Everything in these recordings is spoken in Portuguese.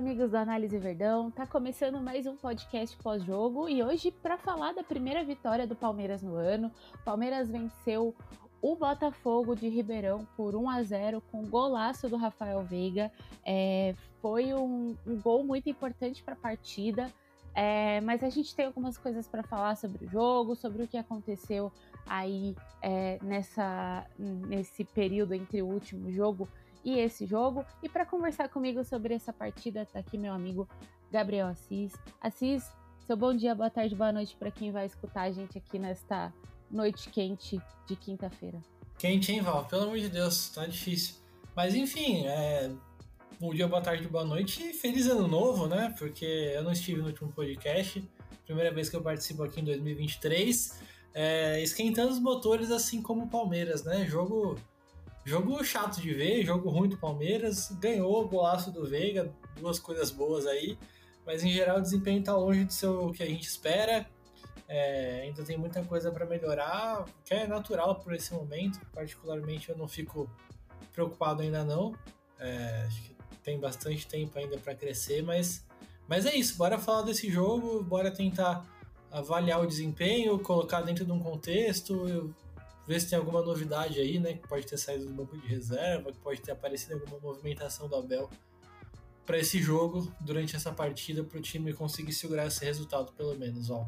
amigos do Análise Verdão. Tá começando mais um podcast pós-jogo e hoje para falar da primeira vitória do Palmeiras no ano. Palmeiras venceu o Botafogo de Ribeirão por 1 a 0 com golaço do Rafael Veiga. É, foi um, um, gol muito importante para a partida. É, mas a gente tem algumas coisas para falar sobre o jogo, sobre o que aconteceu aí é, nessa, nesse período entre o último jogo e esse jogo. E para conversar comigo sobre essa partida, tá aqui meu amigo Gabriel Assis. Assis, seu bom dia, boa tarde, boa noite para quem vai escutar a gente aqui nesta noite quente de quinta-feira. Quente, hein, Val? Pelo amor de Deus, tá difícil. Mas enfim, é... bom dia, boa tarde, boa noite e feliz ano novo, né? Porque eu não estive no último podcast, primeira vez que eu participo aqui em 2023, é... esquentando os motores assim como o Palmeiras, né? Jogo Jogo chato de ver, jogo ruim do Palmeiras, ganhou o golaço do Veiga, duas coisas boas aí, mas em geral o desempenho está longe do seu que a gente espera. É, ainda tem muita coisa para melhorar, que é natural por esse momento. Particularmente eu não fico preocupado ainda não. É, acho que tem bastante tempo ainda para crescer, mas, mas é isso. Bora falar desse jogo, bora tentar avaliar o desempenho, colocar dentro de um contexto ver se tem alguma novidade aí, né? Que pode ter saído do banco de reserva, que pode ter aparecido alguma movimentação do Abel para esse jogo, durante essa partida, para o time conseguir segurar esse resultado, pelo menos, ó.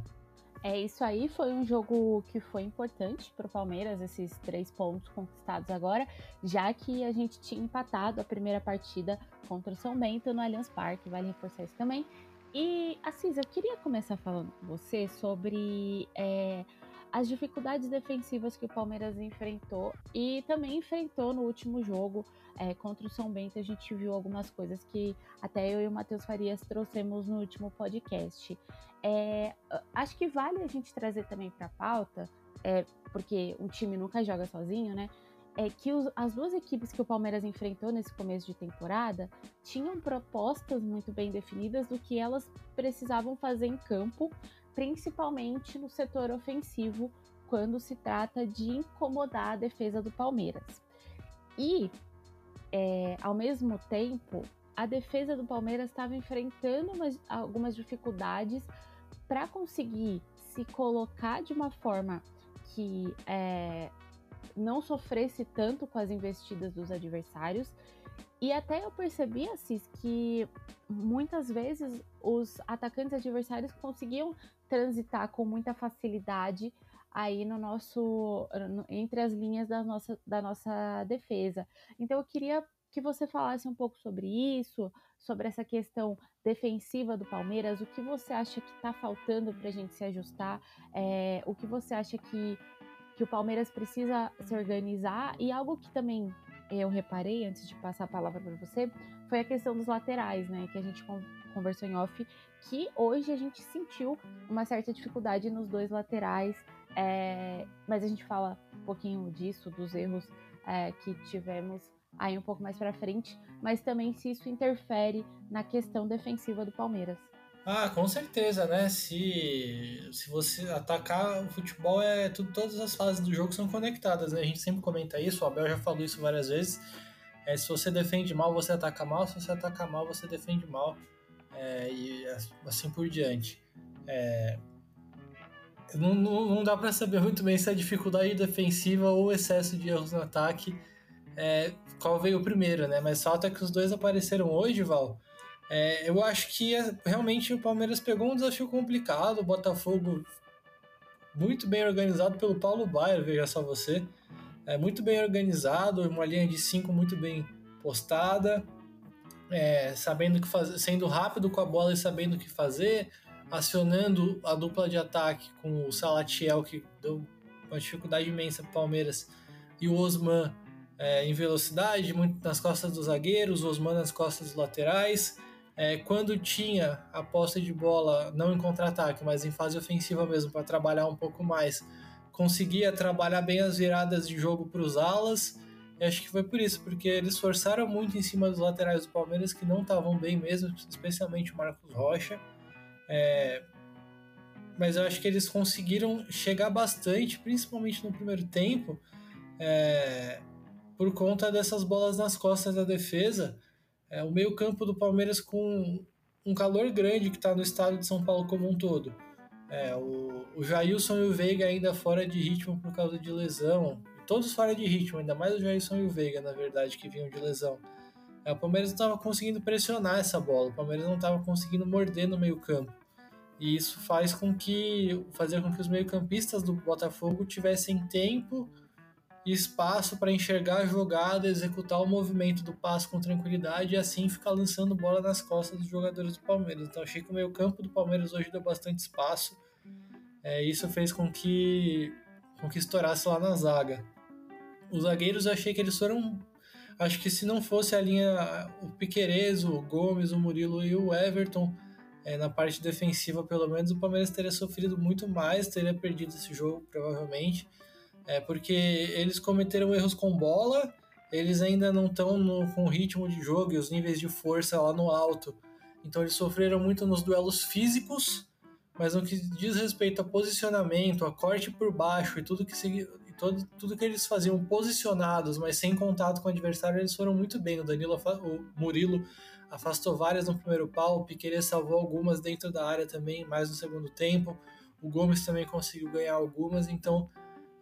É isso aí, foi um jogo que foi importante para o Palmeiras, esses três pontos conquistados agora, já que a gente tinha empatado a primeira partida contra o São Bento no Allianz Parque, vale reforçar isso também. E, Assis, eu queria começar falando com você sobre é, as dificuldades defensivas que o Palmeiras enfrentou e também enfrentou no último jogo é, contra o São Bento. A gente viu algumas coisas que até eu e o Matheus Farias trouxemos no último podcast. É, acho que vale a gente trazer também para a pauta, é, porque um time nunca joga sozinho, né? é que os, as duas equipes que o Palmeiras enfrentou nesse começo de temporada tinham propostas muito bem definidas do que elas precisavam fazer em campo principalmente no setor ofensivo, quando se trata de incomodar a defesa do Palmeiras. E, é, ao mesmo tempo, a defesa do Palmeiras estava enfrentando umas, algumas dificuldades para conseguir se colocar de uma forma que é, não sofresse tanto com as investidas dos adversários e até eu percebi, Assis, que muitas vezes os atacantes adversários conseguiam transitar com muita facilidade aí no nosso entre as linhas da nossa, da nossa defesa. Então eu queria que você falasse um pouco sobre isso, sobre essa questão defensiva do Palmeiras, o que você acha que está faltando para a gente se ajustar, é, o que você acha que, que o Palmeiras precisa se organizar e algo que também eu reparei antes de passar a palavra para você foi a questão dos laterais, né? Que a gente conversou em off, que hoje a gente sentiu uma certa dificuldade nos dois laterais, é, mas a gente fala um pouquinho disso, dos erros é, que tivemos aí um pouco mais para frente, mas também se isso interfere na questão defensiva do Palmeiras. Ah, com certeza, né? Se, se você atacar, o futebol é tudo, todas as fases do jogo são conectadas, né? A gente sempre comenta isso, o Abel já falou isso várias vezes. É, se você defende mal, você ataca mal, se você ataca mal, você defende mal. É, e assim por diante. É, não, não, não, dá para saber muito bem se é dificuldade defensiva ou excesso de erros no ataque. É, qual veio primeiro, né? Mas falta que os dois apareceram hoje, Val. É, eu acho que é, realmente o Palmeiras pegou um desafio complicado, o Botafogo muito bem organizado pelo Paulo Baier, veja só você. É muito bem organizado, uma linha de cinco muito bem postada, é, sabendo que fazer, sendo rápido com a bola e sabendo o que fazer, acionando a dupla de ataque com o Salatiel, que deu uma dificuldade imensa para o Palmeiras, e o Osman é, em velocidade, muito nas costas dos zagueiros, o Osman nas costas dos laterais. É, quando tinha a posse de bola, não em contra-ataque, mas em fase ofensiva mesmo, para trabalhar um pouco mais, conseguia trabalhar bem as viradas de jogo para os alas. E acho que foi por isso, porque eles forçaram muito em cima dos laterais do Palmeiras, que não estavam bem mesmo, especialmente o Marcos Rocha. É, mas eu acho que eles conseguiram chegar bastante, principalmente no primeiro tempo, é, por conta dessas bolas nas costas da defesa é, o meio-campo do Palmeiras com um calor grande que está no estado de São Paulo como um todo. É, o, o Jailson e o Veiga ainda fora de ritmo por causa de lesão. Todos fora de ritmo, ainda mais o Jailson e o Veiga, na verdade, que vinham de lesão. É, o Palmeiras não estava conseguindo pressionar essa bola, o Palmeiras não estava conseguindo morder no meio-campo. E isso faz com que fazer com que os meio-campistas do Botafogo tivessem tempo e espaço para enxergar a jogada, executar o movimento do passo com tranquilidade e assim ficar lançando bola nas costas dos jogadores do Palmeiras. Então achei que o meio-campo do Palmeiras hoje deu bastante espaço. É, isso fez com que, com que estourasse lá na zaga. Os zagueiros eu achei que eles foram. Acho que se não fosse a linha, o Piqueires, o Gomes, o Murilo e o Everton, é, na parte defensiva, pelo menos, o Palmeiras teria sofrido muito mais, teria perdido esse jogo, provavelmente. É porque eles cometeram erros com bola, eles ainda não estão com o ritmo de jogo e os níveis de força lá no alto. Então eles sofreram muito nos duelos físicos, mas no que diz respeito a posicionamento, a corte por baixo e tudo que se, todo, tudo que eles faziam posicionados, mas sem contato com o adversário, eles foram muito bem. O Danilo, o Murilo afastou várias no primeiro pau, o Piqueires salvou algumas dentro da área também, mais no segundo tempo. O Gomes também conseguiu ganhar algumas, então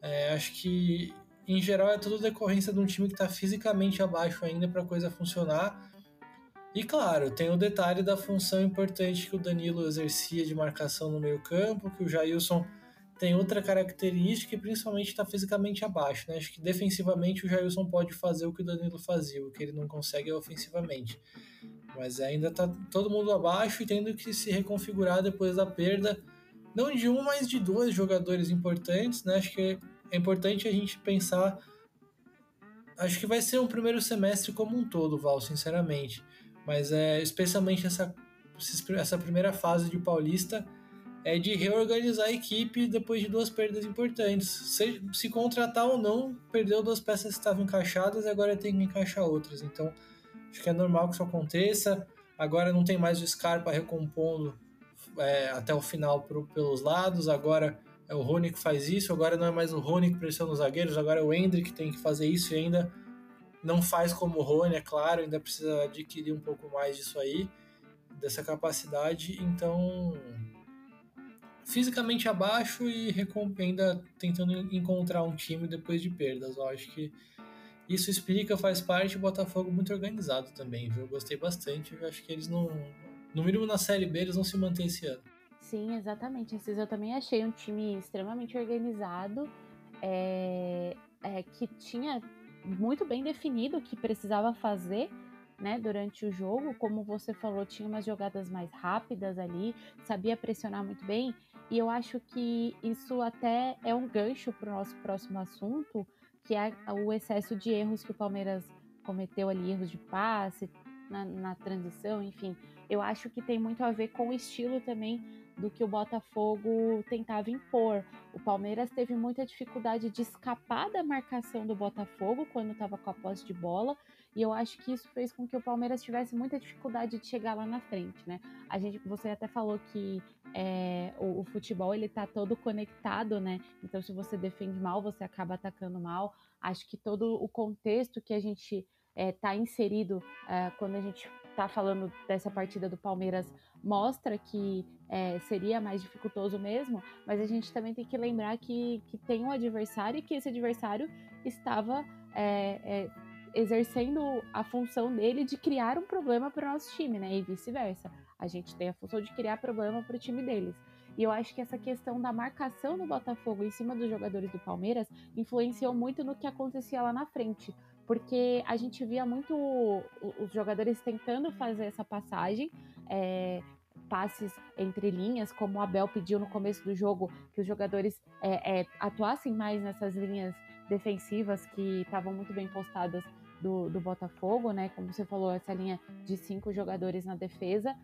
é, acho que, em geral, é tudo decorrência de um time que está fisicamente abaixo ainda para a coisa funcionar. E claro, tem o detalhe da função importante que o Danilo exercia de marcação no meio-campo, que o Jailson tem outra característica e principalmente está fisicamente abaixo. Né? Acho que defensivamente o Jailson pode fazer o que o Danilo fazia, o que ele não consegue é ofensivamente. Mas ainda está todo mundo abaixo e tendo que se reconfigurar depois da perda não de um, mas de dois jogadores importantes, né? Acho que é importante a gente pensar. Acho que vai ser um primeiro semestre como um todo, Val, sinceramente. Mas é especialmente essa, essa primeira fase de Paulista é de reorganizar a equipe depois de duas perdas importantes. Se, se contratar ou não, perdeu duas peças que estavam encaixadas e agora tem que encaixar outras. Então, acho que é normal que isso aconteça. Agora não tem mais o Scarpa recompondo é, até o final pro, pelos lados, agora é o Rony que faz isso, agora não é mais o Rony que pressiona os zagueiros, agora é o Hendrick que tem que fazer isso e ainda não faz como o Rony, é claro, ainda precisa adquirir um pouco mais disso aí, dessa capacidade, então fisicamente abaixo e ainda tentando encontrar um time depois de perdas. Eu acho que isso explica, faz parte. Do Botafogo muito organizado também, viu? Eu gostei bastante, eu acho que eles não no mínimo na Série B, eles vão se manter esse ano. Sim, exatamente. Esses eu também achei um time extremamente organizado, é, é, que tinha muito bem definido o que precisava fazer né, durante o jogo. Como você falou, tinha umas jogadas mais rápidas ali, sabia pressionar muito bem. E eu acho que isso até é um gancho para o nosso próximo assunto, que é o excesso de erros que o Palmeiras cometeu ali, erros de passe, na, na transição, enfim eu acho que tem muito a ver com o estilo também do que o Botafogo tentava impor. O Palmeiras teve muita dificuldade de escapar da marcação do Botafogo quando estava com a posse de bola, e eu acho que isso fez com que o Palmeiras tivesse muita dificuldade de chegar lá na frente, né? A gente, você até falou que é, o, o, futebol ele tá todo conectado, né? Então se você defende mal, você acaba atacando mal. Acho que todo o contexto que a gente está é, inserido é, quando a gente está falando dessa partida do Palmeiras mostra que é, seria mais dificultoso mesmo, mas a gente também tem que lembrar que, que tem um adversário e que esse adversário estava é, é, exercendo a função dele de criar um problema para o nosso time, né? E vice-versa. A gente tem a função de criar problema para o time deles. E eu acho que essa questão da marcação do Botafogo em cima dos jogadores do Palmeiras influenciou muito no que acontecia lá na frente porque a gente via muito os jogadores tentando fazer essa passagem, é, passes entre linhas, como o Abel pediu no começo do jogo, que os jogadores é, é, atuassem mais nessas linhas defensivas que estavam muito bem postadas do, do Botafogo, né? Como você falou, essa linha de cinco jogadores na defesa.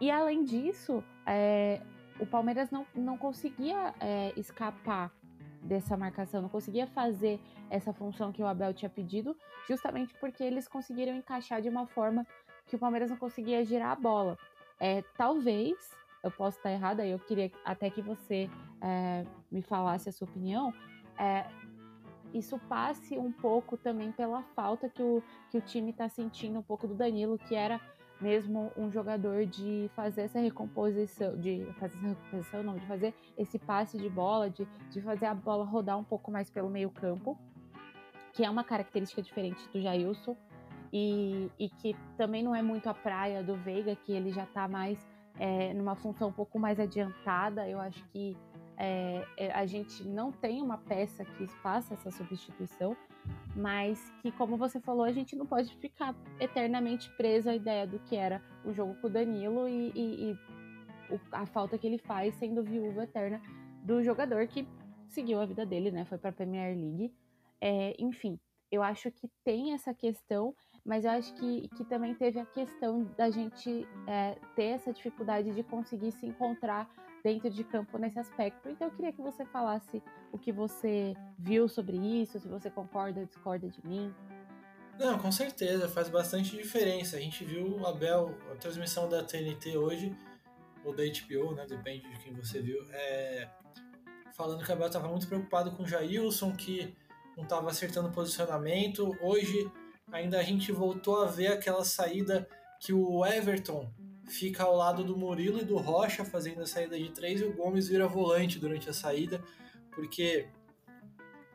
E além disso, é, o Palmeiras não, não conseguia escapar dessa marcação, não conseguia fazer essa função que o Abel tinha pedido, justamente porque eles conseguiram encaixar de uma forma que o Palmeiras não conseguia girar a bola. É, talvez, eu posso estar errada, eu queria até que você é, me falasse a sua opinião. É, isso passe um pouco também pela falta que o, que o time está sentindo um pouco do Danilo, que era mesmo um jogador de fazer essa recomposição, de fazer essa recomposição, não, de fazer esse passe de bola, de, de fazer a bola rodar um pouco mais pelo meio campo, que é uma característica diferente do Jailson, e, e que também não é muito a praia do Veiga, que ele já está mais é, numa função um pouco mais adiantada. Eu acho que é, é, a gente não tem uma peça que faça essa substituição, mas que, como você falou, a gente não pode ficar eternamente preso à ideia do que era o jogo com o Danilo e, e, e a falta que ele faz sendo viúva eterna do jogador que seguiu a vida dele, né? Foi para a Premier League. É, enfim, eu acho que tem essa questão, mas eu acho que, que também teve a questão da gente é, ter essa dificuldade de conseguir se encontrar dentro de campo nesse aspecto. Então eu queria que você falasse o que você viu sobre isso, se você concorda ou discorda de mim. Não, com certeza, faz bastante diferença. A gente viu o Abel, a transmissão da TNT hoje, ou da HBO, né? Depende de quem você viu, é, falando que o Abel estava muito preocupado com o Jailson, que não estava acertando posicionamento. Hoje ainda a gente voltou a ver aquela saída que o Everton fica ao lado do Murilo e do Rocha fazendo a saída de três e o Gomes vira volante durante a saída, porque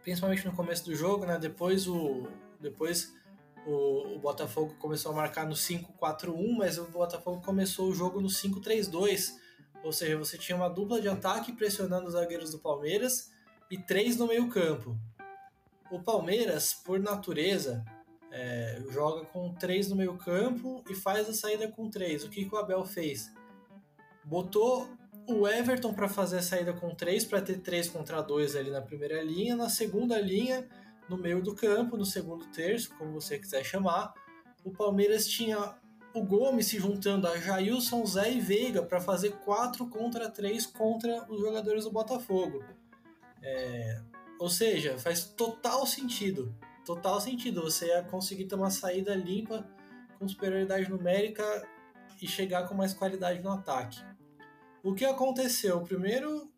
principalmente no começo do jogo, né? Depois o depois o, o Botafogo começou a marcar no 5-4-1, mas o Botafogo começou o jogo no 5-3-2, ou seja, você tinha uma dupla de ataque pressionando os zagueiros do Palmeiras e três no meio campo. O Palmeiras, por natureza, é, joga com três no meio campo e faz a saída com três. O que, que o Abel fez? Botou o Everton para fazer a saída com três, para ter três contra dois ali na primeira linha. Na segunda linha, no meio do campo, no segundo terço, como você quiser chamar, o Palmeiras tinha o Gomes se juntando a Jailson, Zé e Veiga para fazer quatro contra três contra os jogadores do Botafogo. É, ou seja, faz total sentido total sentido. Você ia conseguir ter uma saída limpa com superioridade numérica e chegar com mais qualidade no ataque. O que aconteceu? Primeiro,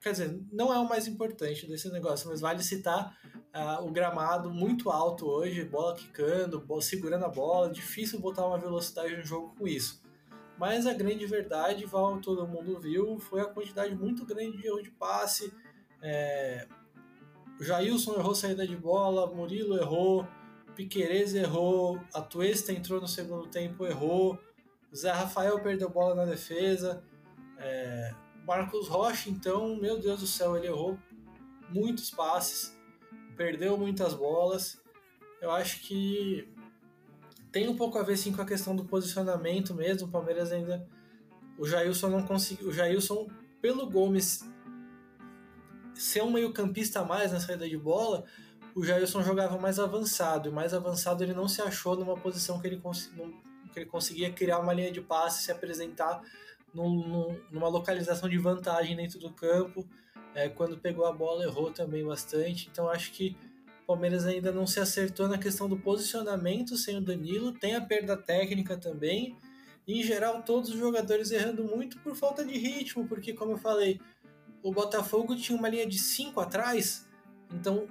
quer dizer, não é o mais importante desse negócio, mas vale citar uh, o gramado muito alto hoje, bola quicando, bola, segurando a bola, difícil botar uma velocidade no jogo com isso. Mas a grande verdade, Val, todo mundo viu, foi a quantidade muito grande de erro de passe, é, Jailson errou saída de bola, Murilo errou, Piquerez errou, a Tuesta entrou no segundo tempo, errou, Zé Rafael perdeu bola na defesa, é, Marcos Rocha, então, meu Deus do céu, ele errou muitos passes, perdeu muitas bolas. Eu acho que tem um pouco a ver sim com a questão do posicionamento mesmo. O Palmeiras ainda. O Jailson não conseguiu. O Jailson, pelo Gomes ser um meio-campista a mais na saída de bola, o Jailson jogava mais avançado. E mais avançado ele não se achou numa posição que ele, que ele conseguia criar uma linha de passe, se apresentar num, num, numa localização de vantagem dentro do campo. É, quando pegou a bola, errou também bastante. Então acho que o Palmeiras ainda não se acertou na questão do posicionamento sem o Danilo. Tem a perda técnica também. E, em geral, todos os jogadores errando muito por falta de ritmo, porque, como eu falei, o Botafogo tinha uma linha de cinco atrás, então,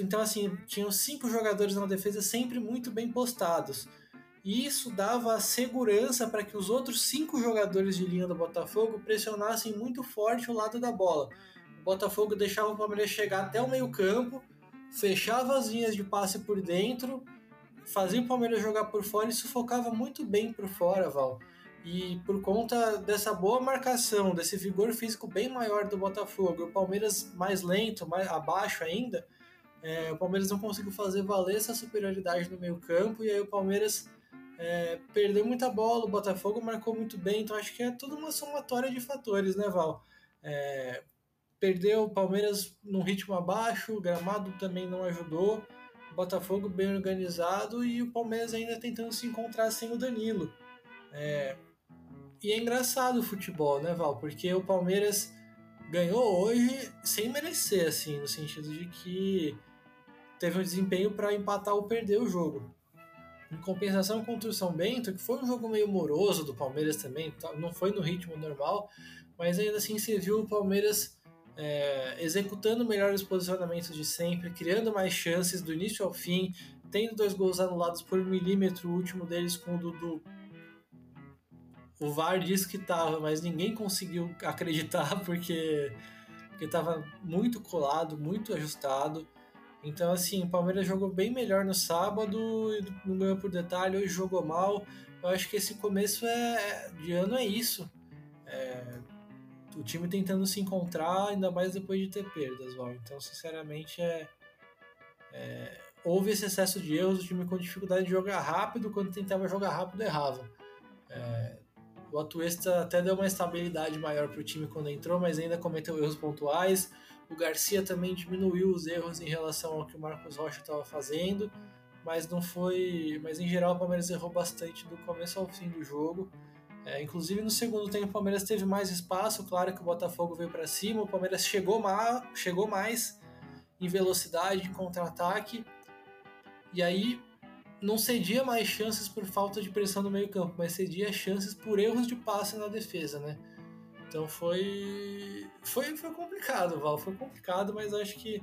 então assim, tinham cinco jogadores na defesa sempre muito bem postados. E isso dava segurança para que os outros cinco jogadores de linha do Botafogo pressionassem muito forte o lado da bola. O Botafogo deixava o Palmeiras chegar até o meio-campo, fechava as linhas de passe por dentro, fazia o Palmeiras jogar por fora e sufocava muito bem por fora, Val. E por conta dessa boa marcação, desse vigor físico bem maior do Botafogo, o Palmeiras mais lento, mais abaixo ainda, é, o Palmeiras não conseguiu fazer valer essa superioridade no meio campo e aí o Palmeiras é, perdeu muita bola, o Botafogo marcou muito bem, então acho que é tudo uma somatória de fatores, né, Val? É, perdeu o Palmeiras num ritmo abaixo, o gramado também não ajudou, o Botafogo bem organizado e o Palmeiras ainda tentando se encontrar sem o Danilo. É, e é engraçado o futebol, né, Val? Porque o Palmeiras ganhou hoje sem merecer, assim, no sentido de que teve um desempenho para empatar ou perder o jogo. Em compensação contra o São Bento, que foi um jogo meio moroso do Palmeiras também, tá? não foi no ritmo normal, mas ainda assim você viu o Palmeiras é, executando melhores posicionamentos de sempre, criando mais chances do início ao fim, tendo dois gols anulados por milímetro, o último deles com o Dudu. O VAR disse que estava, mas ninguém conseguiu acreditar porque porque estava muito colado, muito ajustado. Então, assim, o Palmeiras jogou bem melhor no sábado, não ganhou por detalhe, hoje jogou mal. Eu acho que esse começo é, de ano é isso. É, o time tentando se encontrar, ainda mais depois de ter perdas, Val. Então, sinceramente, é, é, houve esse excesso de erros, o time com dificuldade de jogar rápido, quando tentava jogar rápido, errava. É, o Atuesta até deu uma estabilidade maior para o time quando entrou, mas ainda cometeu erros pontuais. O Garcia também diminuiu os erros em relação ao que o Marcos Rocha estava fazendo, mas não foi. Mas em geral o Palmeiras errou bastante do começo ao fim do jogo. É, inclusive no segundo tempo o Palmeiras teve mais espaço, claro que o Botafogo veio para cima, o Palmeiras chegou, ma chegou mais em velocidade, em contra-ataque, e aí não cedia mais chances por falta de pressão no meio campo, mas cedia chances por erros de passe na defesa, né? Então foi foi, foi complicado, Val, foi complicado, mas acho que,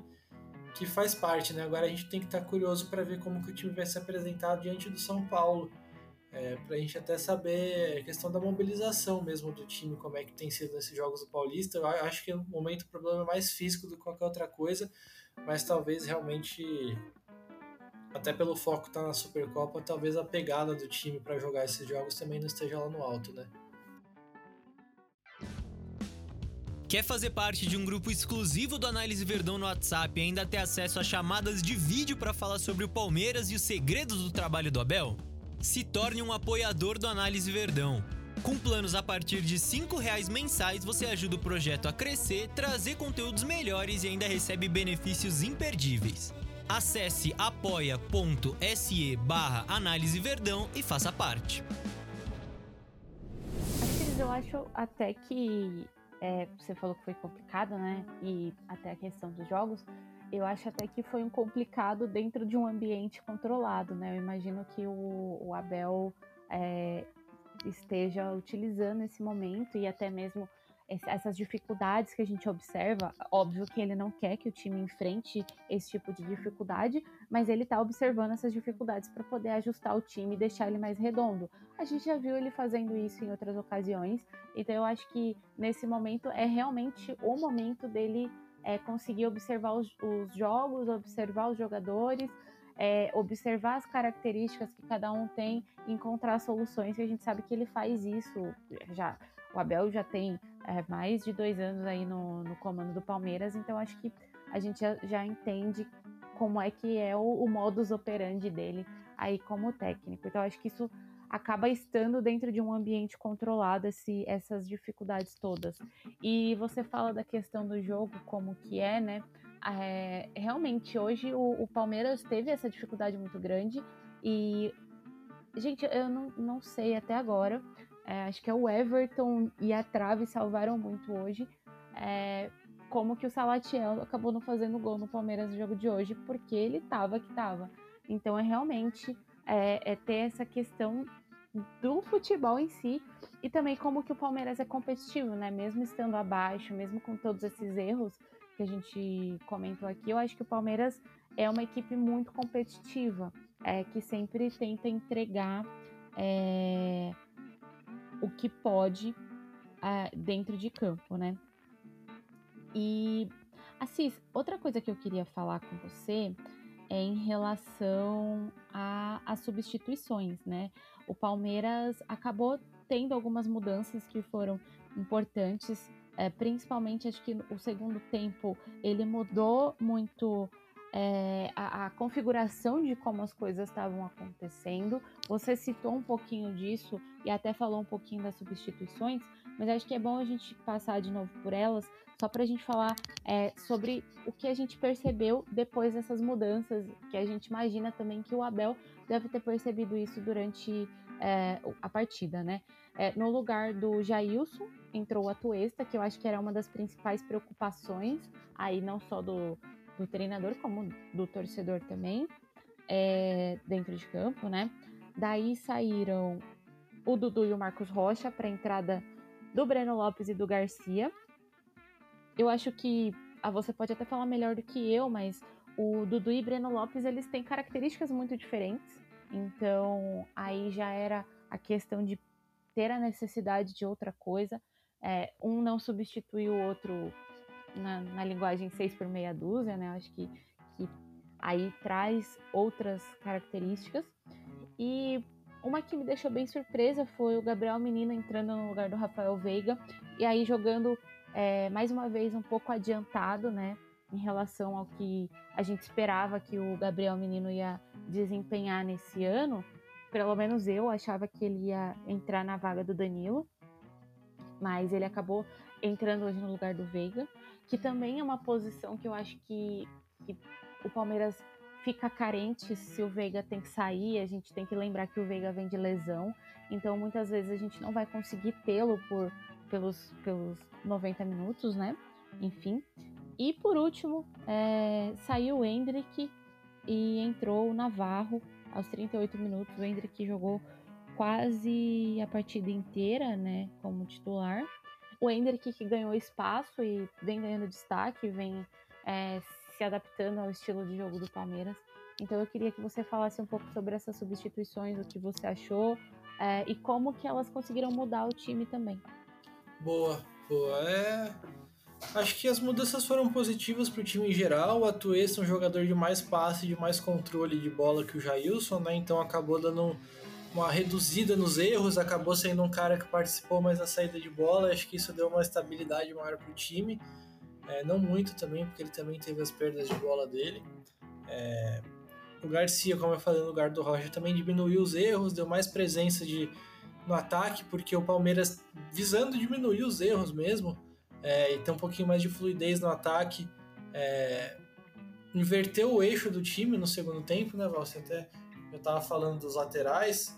que faz parte, né? Agora a gente tem que estar curioso para ver como que o time vai se apresentar diante do São Paulo é, para a gente até saber a questão da mobilização mesmo do time, como é que tem sido nesses jogos do Paulista. Eu acho que no momento o problema é mais físico do que qualquer outra coisa, mas talvez realmente, até pelo foco estar tá na Supercopa, talvez a pegada do time para jogar esses jogos também não esteja lá no alto, né? Quer fazer parte de um grupo exclusivo do Análise Verdão no WhatsApp e ainda ter acesso a chamadas de vídeo para falar sobre o Palmeiras e os segredos do trabalho do Abel? Se torne um apoiador do Análise Verdão. Com planos a partir de R$ reais mensais, você ajuda o projeto a crescer, trazer conteúdos melhores e ainda recebe benefícios imperdíveis. Acesse apoia.se barra Análise Verdão e faça parte. Eu acho até que é, você falou que foi complicado, né? E até a questão dos jogos eu acho até que foi um complicado dentro de um ambiente controlado, né? Eu imagino que o, o Abel é, esteja utilizando esse momento e até mesmo essas dificuldades que a gente observa, óbvio que ele não quer que o time enfrente esse tipo de dificuldade, mas ele está observando essas dificuldades para poder ajustar o time e deixar ele mais redondo. A gente já viu ele fazendo isso em outras ocasiões, então eu acho que nesse momento é realmente o momento dele é, conseguir observar os, os, jogos, observar os jogadores, é, observar as características que cada um tem, encontrar soluções, e a gente sabe que ele faz isso já. O Abel já tem é, mais de dois anos aí no, no, comando do Palmeiras, então acho que a gente já, já entende como é que é o, o modus operandi dele aí como técnico. Então acho que isso acaba estando dentro de um ambiente controlado esse, essas dificuldades todas. E você fala da questão do jogo, como que é, né? É, realmente, hoje o, o, Palmeiras teve essa dificuldade muito grande e, gente, eu não, não sei até agora, é, acho que é o Everton e a Trave salvaram muito hoje, é, como que o Salatiel acabou não fazendo gol no Palmeiras no jogo de hoje, porque ele tava que tava. Então, é realmente é, é ter essa questão do futebol em si e também como que o Palmeiras é competitivo, né? Mesmo estando abaixo, mesmo com todos esses erros que a gente comentou aqui, eu acho que o Palmeiras é uma equipe muito competitiva, é, que sempre tenta entregar é, o que pode é, dentro de campo, né? E, Assis, outra coisa que eu queria falar com você é em relação às substituições, né? O Palmeiras acabou tendo algumas mudanças que foram importantes, é, principalmente acho que o segundo tempo ele mudou muito é, a, a, configuração de como as coisas estavam acontecendo. Você citou um pouquinho disso e até falou um pouquinho das substituições, mas acho que é bom a gente passar de novo por elas, só para a gente falar é, sobre o que a gente percebeu depois dessas mudanças, que a gente imagina também que o Abel deve ter percebido isso durante é, a partida, né? No lugar do Jailson, entrou o Atuesta, que eu acho que era uma das principais preocupações, aí não só do, do treinador, como do torcedor também, é, dentro de campo, né? Daí saíram o Dudu e o Marcos Rocha para a entrada do Breno Lopes e do Garcia. eu acho que ah, você pode até falar melhor do que eu, mas o Dudu e Breno Lopes eles têm características muito diferentes. Então aí já era a questão de ter a necessidade de outra coisa. É, um não substitui o outro na, na, linguagem 6 por meia dúzia, né? Acho que, que aí traz outras características. E uma que me deixou bem surpresa foi o Gabriel Menino entrando no lugar do Rafael Veiga e aí jogando é, mais uma vez um pouco adiantado, né? Em relação ao que a gente esperava que o Gabriel Menino ia desempenhar nesse ano. Pelo menos eu achava que ele ia entrar na vaga do Danilo, mas ele acabou entrando hoje no lugar do Veiga, que também é uma posição que eu acho que, que o Palmeiras fica carente se o Veiga tem que sair, a gente tem que lembrar que o Veiga vem de lesão, então muitas vezes a gente não vai conseguir tê-lo por pelos, pelos 90 minutos, né? Enfim. E por último, é, saiu o Hendrick e entrou o Navarro aos 38 minutos. O Hendrick jogou quase a partida inteira, né? Como titular. O Hendrick que ganhou espaço e vem ganhando destaque, vem é, se adaptando ao estilo de jogo do Palmeiras. Então eu queria que você falasse um pouco sobre essas substituições, o que você achou é, e como que elas conseguiram mudar o time também. Boa, boa. É... Acho que as mudanças foram positivas para o time em geral. O Atuesta é um jogador de mais passe, de mais controle de bola que o Jailson, né? Então acabou dando uma reduzida nos erros, acabou sendo um cara que participou mais da saída de bola. Acho que isso deu uma estabilidade maior para o time. É, não muito também, porque ele também teve as perdas de bola dele. É, o Garcia, como eu falei no lugar do Rocha, também diminuiu os erros, deu mais presença de, no ataque, porque o Palmeiras, visando diminuir os erros mesmo, é, e ter um pouquinho mais de fluidez no ataque, é, inverteu o eixo do time no segundo tempo, né, Val? Você até eu estava falando dos laterais,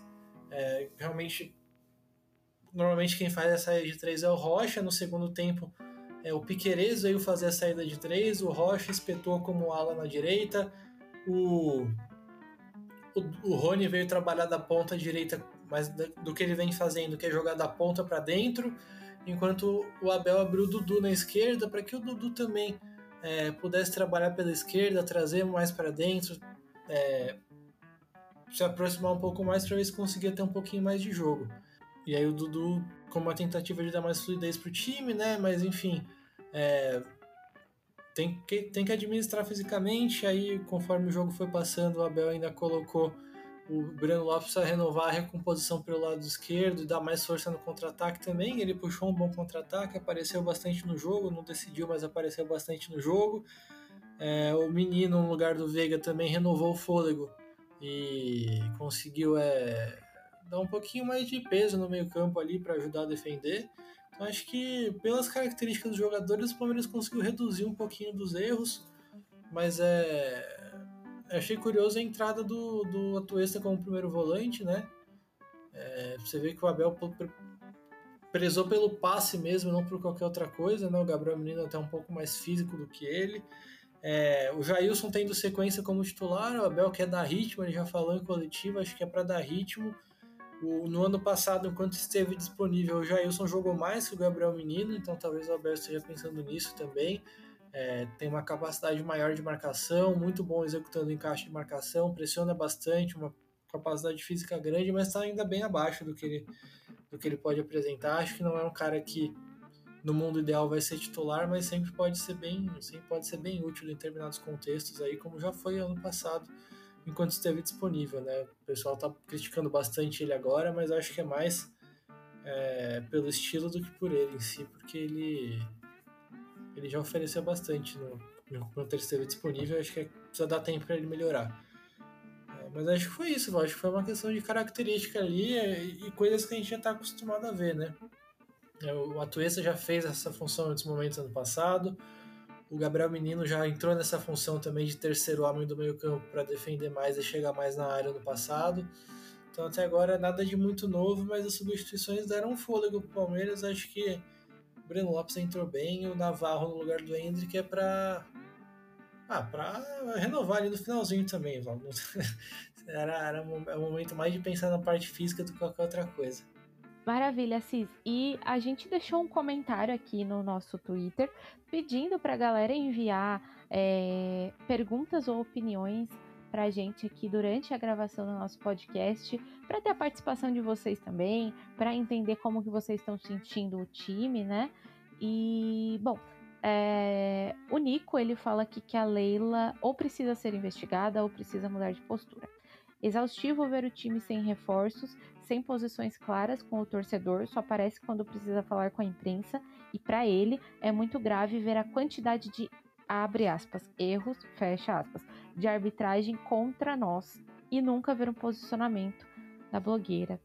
é, realmente, normalmente quem faz a saída de três é o Rocha, no segundo tempo é, o Piquerez veio fazer a saída de três, o Rocha espetou como ala na direita, o, o, o Rony veio trabalhar da ponta direita, mas do que ele vem fazendo, que é jogar da ponta para dentro, enquanto o Abel abriu o Dudu na esquerda para que o Dudu também é, pudesse trabalhar pela esquerda, trazer mais para dentro, é, se aproximar um pouco mais para ver se conseguia ter um pouquinho mais de jogo. E aí o Dudu como uma tentativa de dar mais fluidez para o time, né? Mas enfim, é, tem, que, tem que administrar fisicamente. Aí, conforme o jogo foi passando, o Abel ainda colocou o Breno Lopes a renovar a recomposição pelo lado esquerdo e dar mais força no contra-ataque também. Ele puxou um bom contra-ataque, apareceu bastante no jogo, não decidiu, mas apareceu bastante no jogo. É, o menino, no lugar do Veiga, também renovou o fôlego e conseguiu é, dar um pouquinho mais de peso no meio-campo ali para ajudar a defender. Então acho que pelas características dos jogadores, o Palmeiras conseguiu reduzir um pouquinho dos erros, mas é achei curioso a entrada do, do Atuesta como primeiro volante, né? É, você vê que o Abel prezou pelo passe mesmo, não por qualquer outra coisa, né? O Gabriel Menino é até um pouco mais físico do que ele. É, o Jailson tendo sequência como titular, o Abel quer dar ritmo, ele já falou em coletivo, acho que é para dar ritmo. O, no ano passado, enquanto esteve disponível, o Jailson jogou mais que o Gabriel Menino, então talvez o Abel esteja pensando nisso também. É, tem uma capacidade maior de marcação, muito bom executando encaixe de marcação, pressiona bastante, uma capacidade física grande, mas está ainda bem abaixo do que, ele, do que ele pode apresentar. Acho que não é um cara que no mundo ideal vai ser titular, mas sempre pode ser bem, sempre pode ser bem útil em determinados contextos aí, como já foi ano passado enquanto esteve disponível, né? O pessoal tá criticando bastante ele agora, mas acho que é mais é, pelo estilo do que por ele em si, porque ele ele já ofereceu bastante no, enquanto ele esteve disponível, acho que é, precisa dar tempo para ele melhorar. É, mas acho que foi isso, acho que foi uma questão de característica ali é, e coisas que a gente já está acostumado a ver, né? É, o Atuesta já fez essa função em outros momentos ano passado, o Gabriel Menino já entrou nessa função também de terceiro homem do meio-campo para defender mais e chegar mais na área no passado. Então até agora nada de muito novo, mas as substituições deram um fôlego para o Palmeiras. Acho que o Breno Lopes entrou bem, o Navarro no lugar do Hendrick é para ah, para renovar ali no finalzinho também, era, era um, é momento mais de pensar na parte física do que qualquer outra coisa. Maravilha, Cis. E a gente deixou um comentário aqui no nosso Twitter pedindo para a galera enviar é, perguntas ou opiniões para a gente aqui durante a gravação do nosso podcast, para ter a participação de vocês também, para entender como que vocês estão sentindo o time, né? E, bom, é, o Nico, ele fala aqui que a Leila ou precisa ser investigada ou precisa mudar de postura. Exaustivo ver o time sem reforços, sem posições claras com o torcedor, só aparece quando precisa falar com a imprensa, e para ele é muito grave ver a quantidade de abre aspas, erros, fecha aspas, de arbitragem contra nós e nunca ver um posicionamento da blogueira.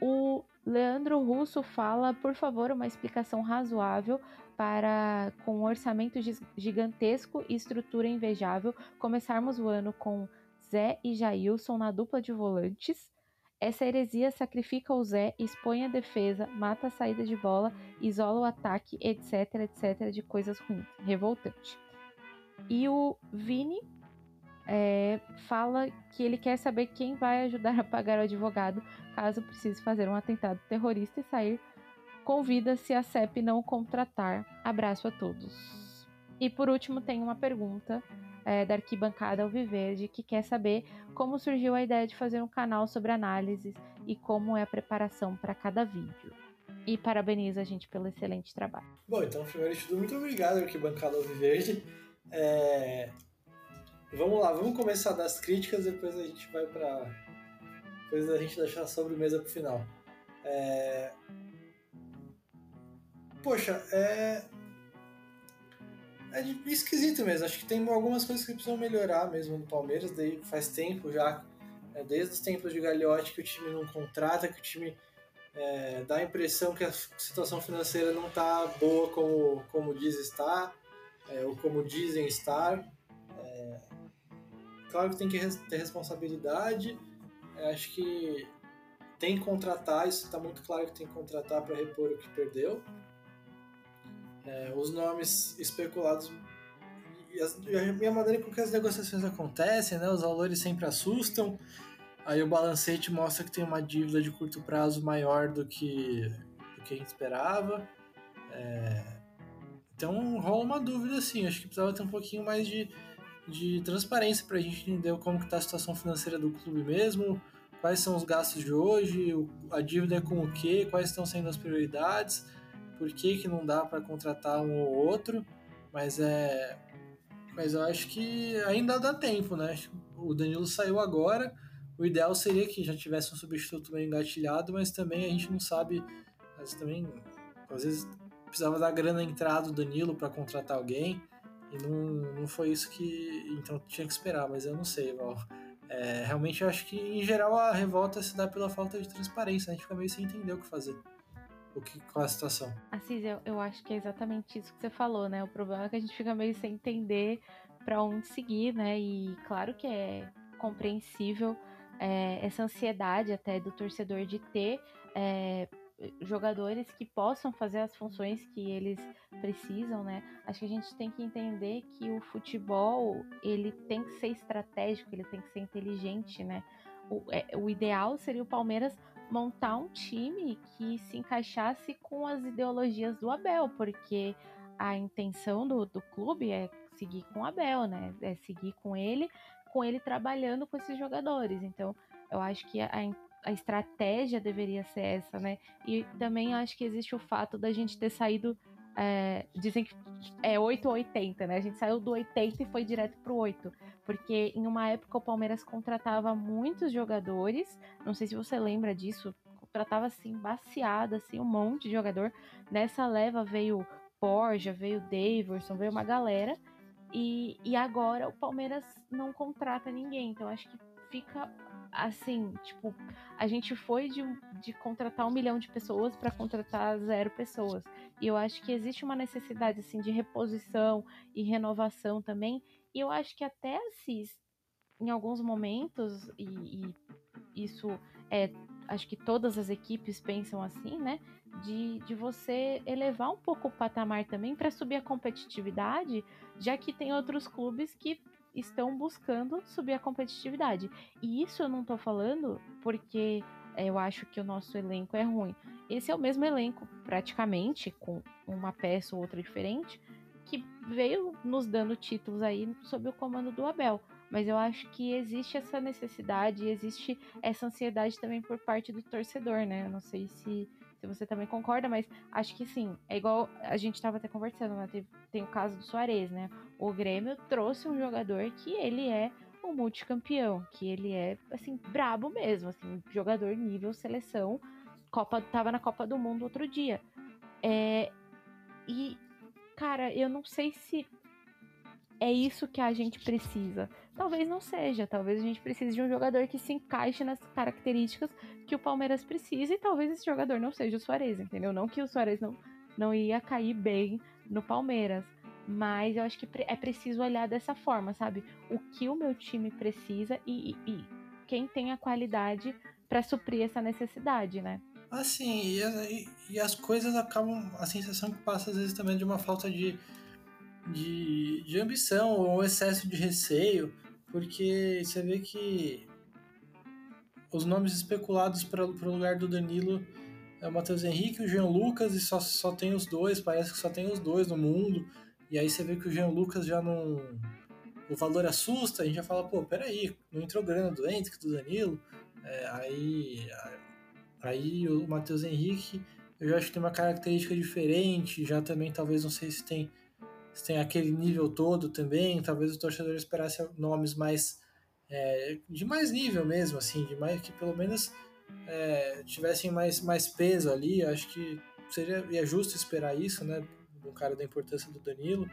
O Leandro Russo fala, por favor, uma explicação razoável para, com um orçamento gigantesco e estrutura invejável, começarmos o ano com Zé e Jailson na dupla de volantes. Essa heresia sacrifica o Zé, expõe a defesa, mata a saída de bola, isola o ataque, etc, etc, de coisas ruins. Revoltante. E o Vini é, fala que ele quer saber quem vai ajudar a pagar o advogado caso precise fazer um atentado terrorista e sair com vida se a CEP não contratar. Abraço a todos. E por último, tem uma pergunta é, da arquibancada Alviverde, que quer saber como surgiu a ideia de fazer um canal sobre análises e como é a preparação para cada vídeo. E parabeniza a gente pelo excelente trabalho. Bom, então, primeiro de tudo, muito obrigado, arquibancada Alviverde. É... Vamos lá, vamos começar das críticas, depois a gente vai para. Depois a gente deixar a sobremesa pro final. É... Poxa, é é esquisito mesmo. Acho que tem algumas coisas que precisam melhorar mesmo no Palmeiras. Daí faz tempo já, é, desde os tempos de Gagliotti, que o time não contrata, que o time é, dá a impressão que a situação financeira não está boa como, como diz estar, é, ou como dizem estar. É, claro que tem que ter responsabilidade. É, acho que tem que contratar, isso está muito claro que tem que contratar para repor o que perdeu. É, os nomes especulados e, as, e, a maneira com que as negociações acontecem, né? Os valores sempre assustam. Aí o balancete mostra que tem uma dívida de curto prazo maior do que, do que a gente esperava. É, então rola uma dúvida assim. Acho que precisava ter um pouquinho mais de, de transparência para a gente entender como está a situação financeira do clube mesmo, quais são os gastos de hoje, a dívida é com o quê, quais estão sendo as prioridades por que, que não dá para contratar um ou outro, mas é. Mas eu acho que ainda dá tempo, né? O Danilo saiu agora. O ideal seria que já tivesse um substituto meio engatilhado, mas também a gente não sabe. Mas também, às vezes, precisava dar grana entrada do Danilo para contratar alguém. E não, não foi isso que. Então tinha que esperar, mas eu não sei, Val. É, realmente eu acho que, em geral, a revolta se dá pela falta de transparência. A gente fica meio sem entender o que fazer o que, qual é a situação? Assis, eu, eu acho que é exatamente isso que você falou, né? O problema é que a gente fica meio sem entender para onde seguir, né? E claro que é compreensível é, essa ansiedade até do torcedor de ter é, jogadores que possam fazer as funções que eles precisam, né? Acho que a gente tem que entender que o futebol ele tem que ser estratégico, ele tem que ser inteligente, né? O, é, o ideal seria o Palmeiras montar um time que se encaixasse com as ideologias do Abel, porque a intenção do, do clube é seguir com o Abel, né? É seguir com ele, com ele trabalhando com esses jogadores. Então, eu acho que a, a estratégia deveria ser essa, né? E também acho que existe o fato da gente ter saído. É, dizem que é 8 ou 80, né? A gente saiu do 80 e foi direto pro 8. Porque em uma época o Palmeiras contratava muitos jogadores, não sei se você lembra disso, contratava assim, baseado, assim, um monte de jogador. Nessa leva veio Borja, veio Daverson, veio uma galera. E, e agora o Palmeiras não contrata ninguém. Então acho que fica assim, tipo, a gente foi de, de contratar um milhão de pessoas para contratar zero pessoas. E eu acho que existe uma necessidade, assim, de reposição e renovação também. E eu acho que até assim, em alguns momentos, e, e isso é, acho que todas as equipes pensam assim, né? De, de você elevar um pouco o patamar também para subir a competitividade, já que tem outros clubes que estão buscando subir a competitividade. E isso eu não tô falando porque eu acho que o nosso elenco é ruim. Esse é o mesmo elenco, praticamente, com uma peça ou outra diferente, que veio nos dando títulos aí sob o comando do Abel. Mas eu acho que existe essa necessidade, existe essa ansiedade também por parte do torcedor, né? Eu não sei se, se você também concorda, mas acho que sim. É igual a gente estava até conversando, né? Tem, tem o caso do Soares, né? O Grêmio trouxe um jogador que ele é um multicampeão, que ele é, assim, brabo mesmo, assim, jogador nível seleção. Copa, tava na Copa do Mundo outro dia. É, e, cara, eu não sei se é isso que a gente precisa. Talvez não seja, talvez a gente precise de um jogador que se encaixe nas características que o Palmeiras precisa e talvez esse jogador não seja o Soares, entendeu? Não que o Soares não, não ia cair bem no Palmeiras, mas eu acho que é preciso olhar dessa forma, sabe? O que o meu time precisa e, e, e quem tem a qualidade para suprir essa necessidade, né? Assim, e, e, e, as coisas acabam. A sensação que passa às vezes também de uma falta de, de, de ambição ou excesso de receio, porque você vê que os nomes especulados para o lugar do Danilo é o Matheus Henrique e o Jean Lucas, e só, só tem os dois, parece que só tem os dois no mundo. E aí você vê que o Jean Lucas já não. O valor assusta, a gente já fala, pô, peraí, não entrou grana do Hendrick, do Danilo. É, aí, aí o Matheus Henrique, eu já acho que tem uma característica diferente, já também talvez não sei se tem, tem aquele nível todo também, talvez o torcedor esperasse nomes mais é, de mais nível mesmo, assim, de mais que pelo menos é, tivessem mais, mais peso ali, acho que seria é justo esperar isso, né? um cara da importância do Danilo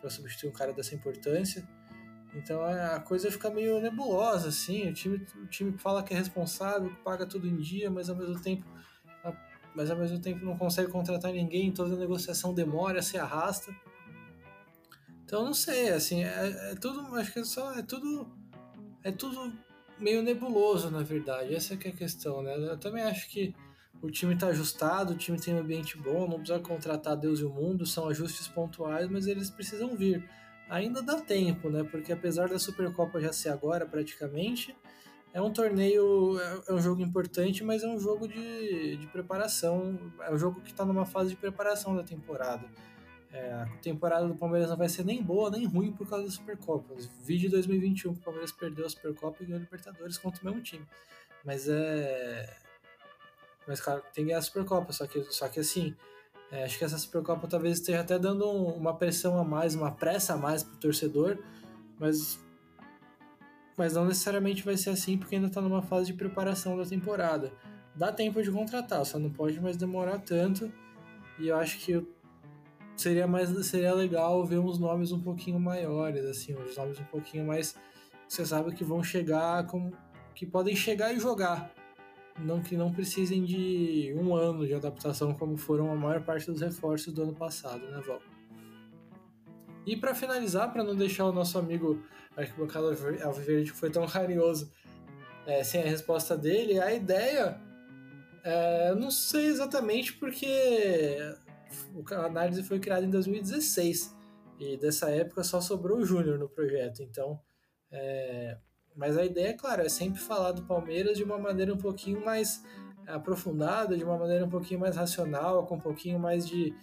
para substituir um cara dessa importância. Então é, a coisa fica meio nebulosa, assim. O time, o time fala que é responsável, que paga tudo em dia, mas ao mesmo tempo, mas ao mesmo tempo não consegue contratar ninguém. Toda a negociação demora, se arrasta. Então não sei, assim, é, é tudo, acho que é só, é tudo, é tudo meio nebuloso na verdade. Essa é que é a questão, né? Eu também acho que o time está ajustado, o time tem um ambiente bom, não precisa contratar Deus e o mundo, são ajustes pontuais, mas eles precisam vir. Ainda dá tempo, né? Porque apesar da Supercopa já ser agora praticamente, é um torneio, é, é um jogo importante, mas é um jogo de, de preparação, é um jogo que está numa fase de preparação da temporada. É, a temporada do Palmeiras não vai ser nem boa nem ruim por causa da Supercopa. Vídeo 2021 que o Palmeiras perdeu a Supercopa e ganhou a Libertadores contra o mesmo time. Mas é mas, cara, tem que ganhar a Supercopa. Só que, só que assim, é, acho que essa Supercopa talvez esteja até dando uma pressão a mais, uma pressa a mais pro torcedor. Mas, mas não necessariamente vai ser assim, porque ainda está numa fase de preparação da temporada. Dá tempo de contratar, só não pode mais demorar tanto. E eu acho que seria mais seria legal ver uns nomes um pouquinho maiores, assim, uns nomes um pouquinho mais você sabe que vão chegar como que podem chegar e jogar não que não precisem de um ano de adaptação como foram a maior parte dos reforços do ano passado, né, Val? E para finalizar, para não deixar o nosso amigo arquibancada Alviverde que foi tão carinhoso é, sem a resposta dele, a ideia é, não sei exatamente porque a análise foi criada em 2016 e dessa época só sobrou o Júnior no projeto, então é, mas a ideia, claro, é sempre falar do Palmeiras de uma maneira um pouquinho mais aprofundada, de uma maneira um pouquinho mais racional, com um pouquinho mais de.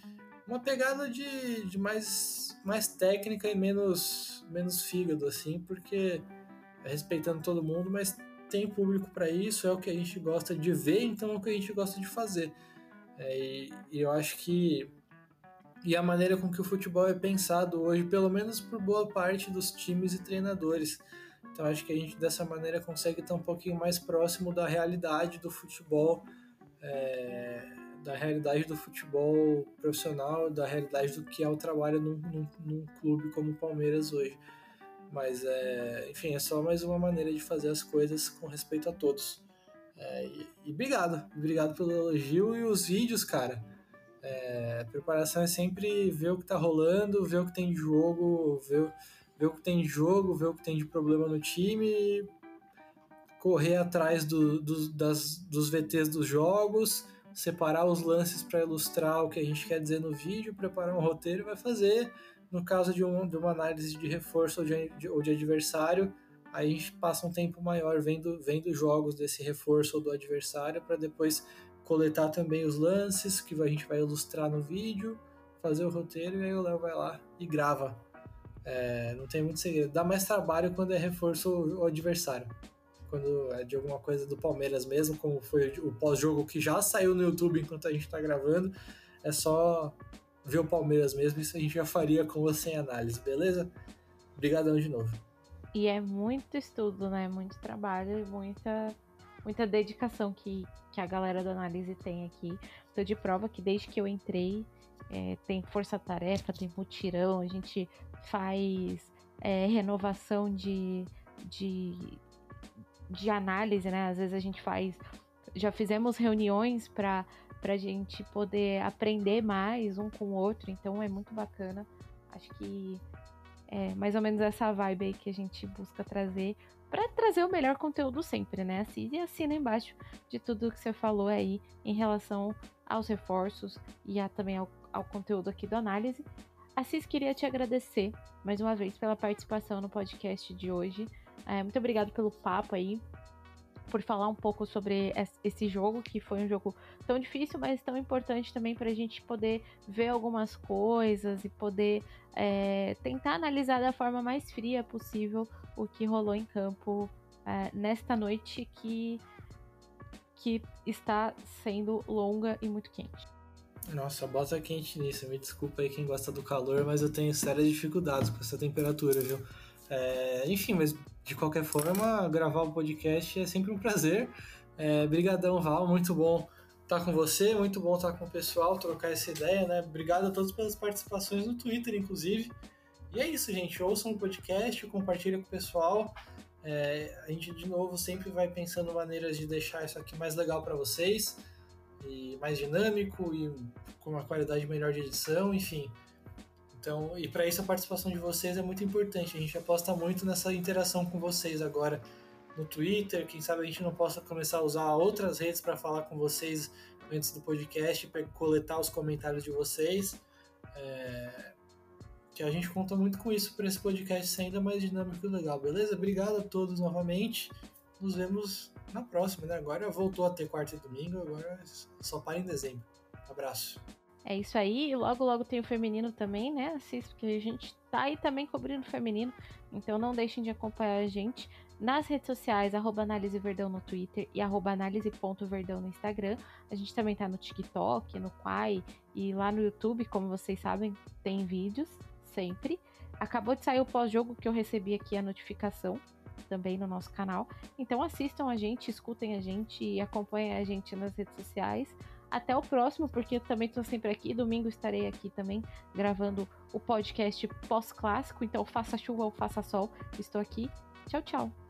uma pegada de, de mais, mais técnica e menos, menos fígado, assim, porque é respeitando todo mundo, mas tem público para isso, é o que a gente gosta de ver, então é o que a gente gosta de fazer. É, e, e eu acho que. E a maneira com que o futebol é pensado hoje, pelo menos por boa parte dos times e treinadores. Então acho que a gente dessa maneira consegue estar um pouquinho mais próximo da realidade do futebol, é, da realidade do futebol profissional, da realidade do que é o trabalho num, num, num clube como o Palmeiras hoje. Mas, é, enfim, é só mais uma maneira de fazer as coisas com respeito a todos. É, e, obrigado, obrigado pelo elogio e os vídeos, cara. É, preparação é sempre ver o que tá rolando, ver o que tem de jogo, ver ver o que tem de jogo, ver o que tem de problema no time, correr atrás do, do, das, dos VTs dos jogos, separar os lances para ilustrar o que a gente quer dizer no vídeo, preparar um roteiro e vai fazer. No caso de, um, de uma análise de reforço ou de, de, ou de adversário, aí a gente passa um tempo maior vendo, vendo jogos desse reforço do adversário para depois coletar também os lances que a gente vai ilustrar no vídeo, fazer o roteiro e aí o Léo vai lá e grava. É, não tem muito segredo. Dá mais trabalho quando é reforço o adversário. Quando é de alguma coisa do Palmeiras mesmo, como foi o pós-jogo que já saiu no YouTube enquanto a gente está gravando, é só ver o Palmeiras mesmo. Isso a gente já faria com ou sem análise, beleza? Obrigadão de novo. E é muito estudo, né? Muito trabalho e muita, muita dedicação que, que a galera da análise tem aqui. Tô de prova que desde que eu entrei, é, tem força-tarefa, tem mutirão, a gente faz é, renovação de, de, de análise, né? Às vezes a gente faz. Já fizemos reuniões para a gente poder aprender mais um com o outro, então é muito bacana. Acho que é mais ou menos essa vibe aí que a gente busca trazer para trazer o melhor conteúdo sempre, né? Assine e assina embaixo de tudo que você falou aí em relação aos reforços e a, também ao, ao conteúdo aqui do análise. Assis, queria te agradecer mais uma vez pela participação no podcast de hoje. É, muito obrigado pelo papo aí, por falar um pouco sobre esse jogo, que foi um jogo tão difícil, mas tão importante também para a gente poder ver algumas coisas e poder é, tentar analisar da forma mais fria possível o que rolou em campo é, nesta noite que, que está sendo longa e muito quente. Nossa, bota quente nisso. Me desculpa aí quem gosta do calor, mas eu tenho sérias dificuldades com essa temperatura, viu? É, enfim, mas de qualquer forma, gravar o podcast é sempre um prazer. É, brigadão, Val, muito bom estar com você, muito bom estar com o pessoal, trocar essa ideia, né? Obrigado a todos pelas participações no Twitter, inclusive. E é isso, gente. Ouçam o podcast, compartilhem com o pessoal. É, a gente, de novo, sempre vai pensando maneiras de deixar isso aqui mais legal para vocês, e mais dinâmico e com uma qualidade melhor de edição, enfim. Então, e para isso a participação de vocês é muito importante. A gente aposta muito nessa interação com vocês agora no Twitter. Quem sabe a gente não possa começar a usar outras redes para falar com vocês antes do podcast, para coletar os comentários de vocês. É... Que a gente conta muito com isso para esse podcast ser ainda mais dinâmico e legal, beleza? Obrigado a todos novamente. Nos vemos na próxima, né? Agora voltou a ter quarta e domingo, agora só para em dezembro. Abraço. É isso aí. E logo, logo tem o feminino também, né? Assista, porque a gente tá aí também cobrindo o feminino. Então não deixem de acompanhar a gente nas redes sociais, arroba no Twitter e arroba análise.verdão no Instagram. A gente também tá no TikTok, no Quai e lá no YouTube, como vocês sabem, tem vídeos sempre. Acabou de sair o pós-jogo que eu recebi aqui a notificação também no nosso canal. Então assistam a gente, escutem a gente e acompanhem a gente nas redes sociais. Até o próximo, porque eu também estou sempre aqui. Domingo estarei aqui também gravando o podcast pós-clássico. Então, faça chuva ou faça sol, estou aqui. Tchau, tchau.